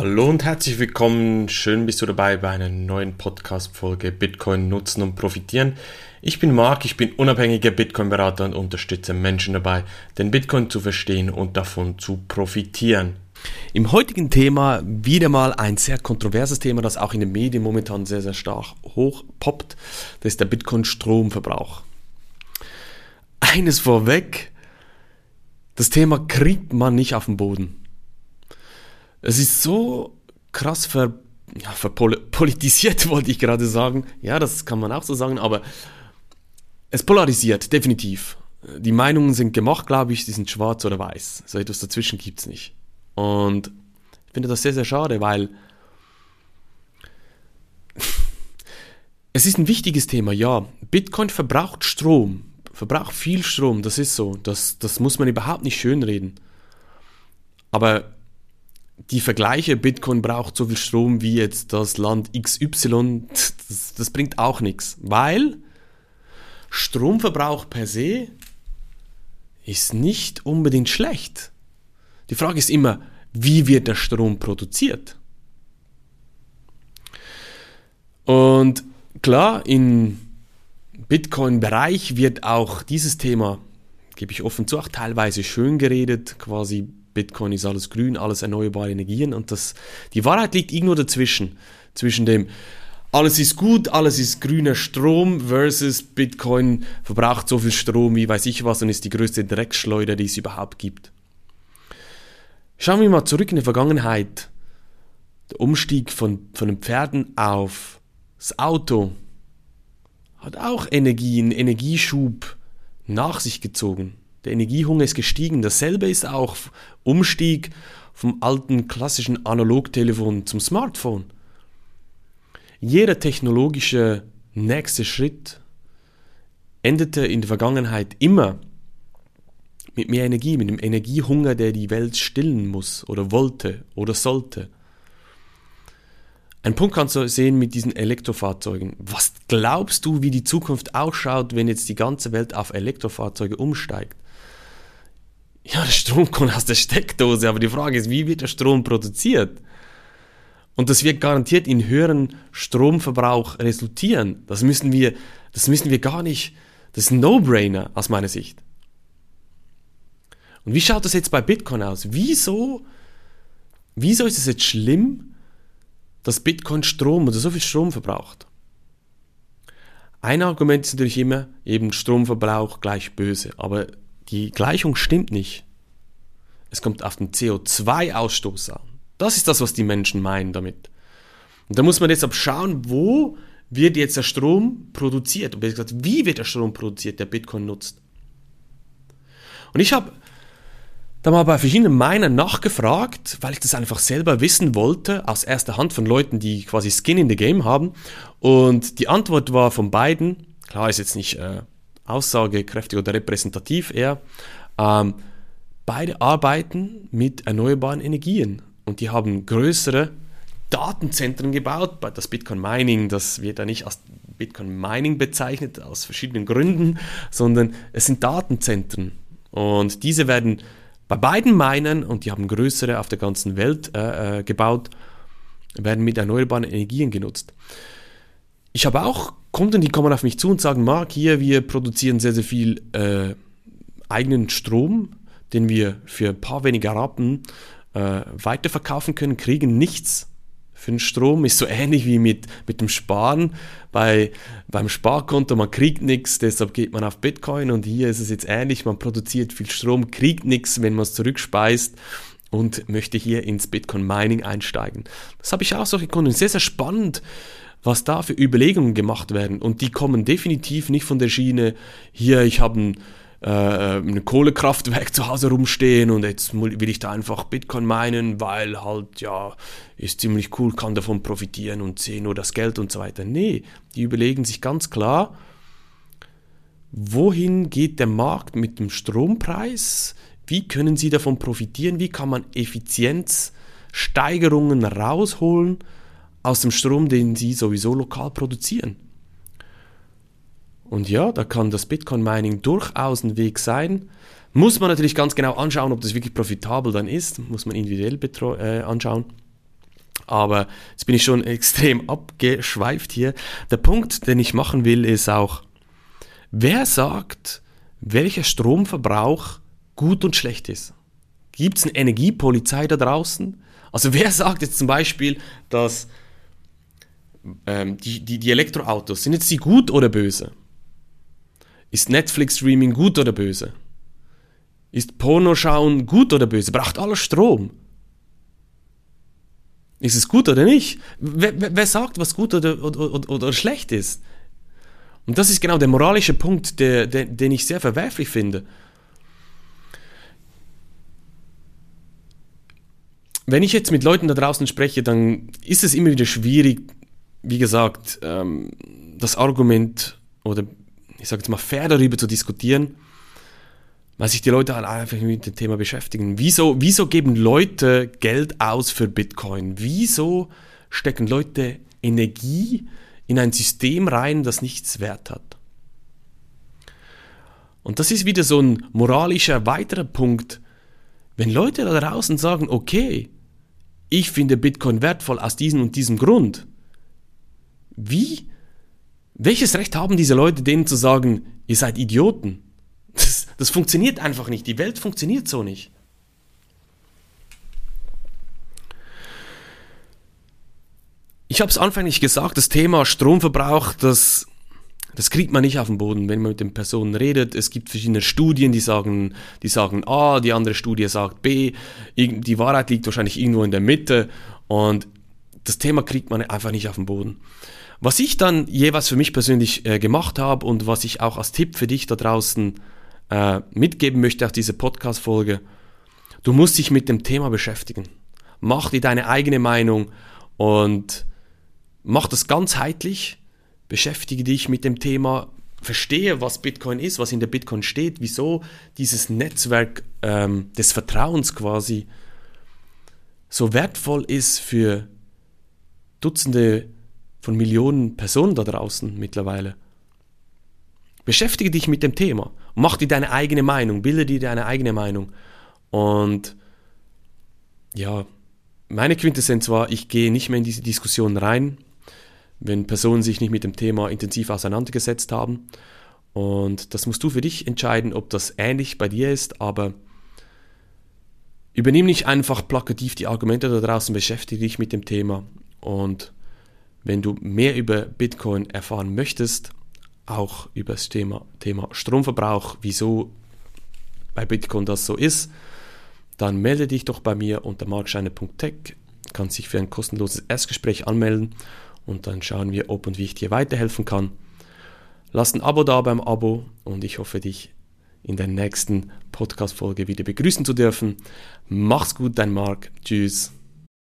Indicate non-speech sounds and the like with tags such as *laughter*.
Hallo und herzlich willkommen. Schön bist du dabei bei einer neuen Podcast-Folge Bitcoin nutzen und profitieren. Ich bin Marc, ich bin unabhängiger Bitcoin-Berater und unterstütze Menschen dabei, den Bitcoin zu verstehen und davon zu profitieren. Im heutigen Thema wieder mal ein sehr kontroverses Thema, das auch in den Medien momentan sehr, sehr stark hochpoppt. Das ist der Bitcoin-Stromverbrauch. Eines vorweg, das Thema kriegt man nicht auf den Boden. Es ist so krass ver, ja, verpolitisiert, *laughs* wollte ich gerade sagen. Ja, das kann man auch so sagen, aber es polarisiert, definitiv. Die Meinungen sind gemacht, glaube ich, sie sind schwarz oder weiß. So etwas dazwischen gibt es nicht. Und ich finde das sehr, sehr schade, weil *laughs* es ist ein wichtiges Thema, ja. Bitcoin verbraucht Strom, verbraucht viel Strom, das ist so. Das, das muss man überhaupt nicht schönreden. Aber die Vergleiche, Bitcoin braucht so viel Strom wie jetzt das Land XY, das, das bringt auch nichts, weil Stromverbrauch per se ist nicht unbedingt schlecht. Die Frage ist immer, wie wird der Strom produziert? Und klar, im Bitcoin-Bereich wird auch dieses Thema, gebe ich offen zu, auch teilweise schön geredet, quasi Bitcoin ist alles grün, alles erneuerbare Energien und das, die Wahrheit liegt irgendwo dazwischen. Zwischen dem, alles ist gut, alles ist grüner Strom versus Bitcoin verbraucht so viel Strom wie weiß ich was und ist die größte Dreckschleuder, die es überhaupt gibt. Schauen wir mal zurück in die Vergangenheit. Der Umstieg von, von den Pferden auf das Auto hat auch Energie, einen Energieschub nach sich gezogen. Der Energiehunger ist gestiegen. Dasselbe ist auch Umstieg vom alten klassischen Analogtelefon zum Smartphone. Jeder technologische nächste Schritt endete in der Vergangenheit immer mit mehr Energie, mit dem Energiehunger, der die Welt stillen muss oder wollte oder sollte. Ein Punkt kannst du sehen mit diesen Elektrofahrzeugen. Was glaubst du, wie die Zukunft ausschaut, wenn jetzt die ganze Welt auf Elektrofahrzeuge umsteigt? Ja, der Strom kommt aus der Steckdose, aber die Frage ist, wie wird der Strom produziert? Und das wird garantiert in höheren Stromverbrauch resultieren. Das müssen wir, das müssen wir gar nicht, das ist ein No-Brainer aus meiner Sicht. Und wie schaut das jetzt bei Bitcoin aus? Wieso, wieso ist es jetzt schlimm, dass Bitcoin Strom oder so viel Strom verbraucht? Ein Argument ist natürlich immer, eben Stromverbrauch gleich böse. Aber die Gleichung stimmt nicht. Es kommt auf den CO2-Ausstoß an. Das ist das, was die Menschen meinen damit. Und da muss man deshalb schauen, wo wird jetzt der Strom produziert? Und gesagt, wie wird der Strom produziert, der Bitcoin nutzt? Und ich habe da mal bei verschiedenen Minern nachgefragt, weil ich das einfach selber wissen wollte, aus erster Hand von Leuten, die quasi Skin in the Game haben. Und die Antwort war von beiden, klar ist jetzt nicht äh, aussagekräftig oder repräsentativ eher. Ähm, beide arbeiten mit erneuerbaren Energien und die haben größere Datenzentren gebaut. Das Bitcoin Mining, das wird ja nicht als Bitcoin Mining bezeichnet, aus verschiedenen Gründen, sondern es sind Datenzentren. Und diese werden bei beiden Minern, und die haben größere auf der ganzen Welt äh, äh gebaut, werden mit erneuerbaren Energien genutzt. Ich habe auch Kunden, die kommen auf mich zu und sagen, Marc, hier, wir produzieren sehr, sehr viel äh, eigenen Strom, den wir für ein paar weniger Rappen äh, weiterverkaufen können, kriegen nichts für den Strom. Ist so ähnlich wie mit, mit dem Sparen bei, beim Sparkonto. Man kriegt nichts, deshalb geht man auf Bitcoin und hier ist es jetzt ähnlich. Man produziert viel Strom, kriegt nichts, wenn man es zurückspeist und möchte hier ins Bitcoin Mining einsteigen. Das habe ich auch solche Kunden. Sehr, sehr spannend was da für Überlegungen gemacht werden. Und die kommen definitiv nicht von der Schiene, hier, ich habe ein, äh, ein Kohlekraftwerk zu Hause rumstehen und jetzt will ich da einfach Bitcoin meinen, weil halt, ja, ist ziemlich cool, kann davon profitieren und sehe nur das Geld und so weiter. Nee, die überlegen sich ganz klar, wohin geht der Markt mit dem Strompreis? Wie können sie davon profitieren? Wie kann man Effizienzsteigerungen rausholen? Aus dem Strom, den sie sowieso lokal produzieren. Und ja, da kann das Bitcoin-Mining durchaus ein Weg sein. Muss man natürlich ganz genau anschauen, ob das wirklich profitabel dann ist. Muss man individuell äh, anschauen. Aber jetzt bin ich schon *laughs* extrem abgeschweift hier. Der Punkt, den ich machen will, ist auch, wer sagt, welcher Stromverbrauch gut und schlecht ist? Gibt es eine Energiepolizei da draußen? Also wer sagt jetzt zum Beispiel, dass ähm, die, die, die Elektroautos, sind jetzt die gut oder böse? Ist Netflix-Streaming gut oder böse? Ist Pornoschauen gut oder böse? Braucht alles Strom? Ist es gut oder nicht? Wer, wer, wer sagt, was gut oder, oder, oder, oder, schlecht ist? Und das ist genau der moralische Punkt, der, der, den ich sehr verwerflich finde. Wenn ich jetzt mit Leuten da draußen spreche, dann ist es immer wieder schwierig, wie gesagt, ähm, das Argument oder ich sage jetzt mal fair darüber zu diskutieren weil sich die Leute halt einfach mit dem Thema beschäftigen. Wieso, wieso geben Leute Geld aus für Bitcoin? Wieso stecken Leute Energie in ein System rein, das nichts wert hat? Und das ist wieder so ein moralischer weiterer Punkt. Wenn Leute da draußen sagen, okay, ich finde Bitcoin wertvoll aus diesem und diesem Grund, wie, welches Recht haben diese Leute denen zu sagen, ihr seid Idioten? Das, das funktioniert einfach nicht. Die Welt funktioniert so nicht. Ich habe es anfänglich gesagt, das Thema Stromverbrauch, das, das kriegt man nicht auf den Boden, wenn man mit den Personen redet. Es gibt verschiedene Studien, die sagen, die sagen A, die andere Studie sagt B. Die Wahrheit liegt wahrscheinlich irgendwo in der Mitte und das Thema kriegt man einfach nicht auf den Boden. Was ich dann jeweils für mich persönlich äh, gemacht habe und was ich auch als Tipp für dich da draußen äh, mitgeben möchte, auch diese Podcast-Folge, du musst dich mit dem Thema beschäftigen. Mach dir deine eigene Meinung und mach das ganzheitlich. Beschäftige dich mit dem Thema, verstehe, was Bitcoin ist, was in der Bitcoin steht, wieso dieses Netzwerk ähm, des Vertrauens quasi so wertvoll ist für Dutzende von Millionen Personen da draußen mittlerweile. Beschäftige dich mit dem Thema. Mach dir deine eigene Meinung, bilde dir deine eigene Meinung. Und ja, meine Quintessenz war, ich gehe nicht mehr in diese Diskussion rein, wenn Personen sich nicht mit dem Thema intensiv auseinandergesetzt haben. Und das musst du für dich entscheiden, ob das ähnlich bei dir ist, aber übernimm nicht einfach plakativ die Argumente da draußen, beschäftige dich mit dem Thema. Und wenn du mehr über Bitcoin erfahren möchtest, auch über das Thema, Thema Stromverbrauch, wieso bei Bitcoin das so ist, dann melde dich doch bei mir unter markscheiner.tech, kannst dich für ein kostenloses Erstgespräch anmelden und dann schauen wir, ob und wie ich dir weiterhelfen kann. Lass ein Abo da beim Abo und ich hoffe, dich in der nächsten Podcast-Folge wieder begrüßen zu dürfen. Mach's gut, dein Marc. Tschüss.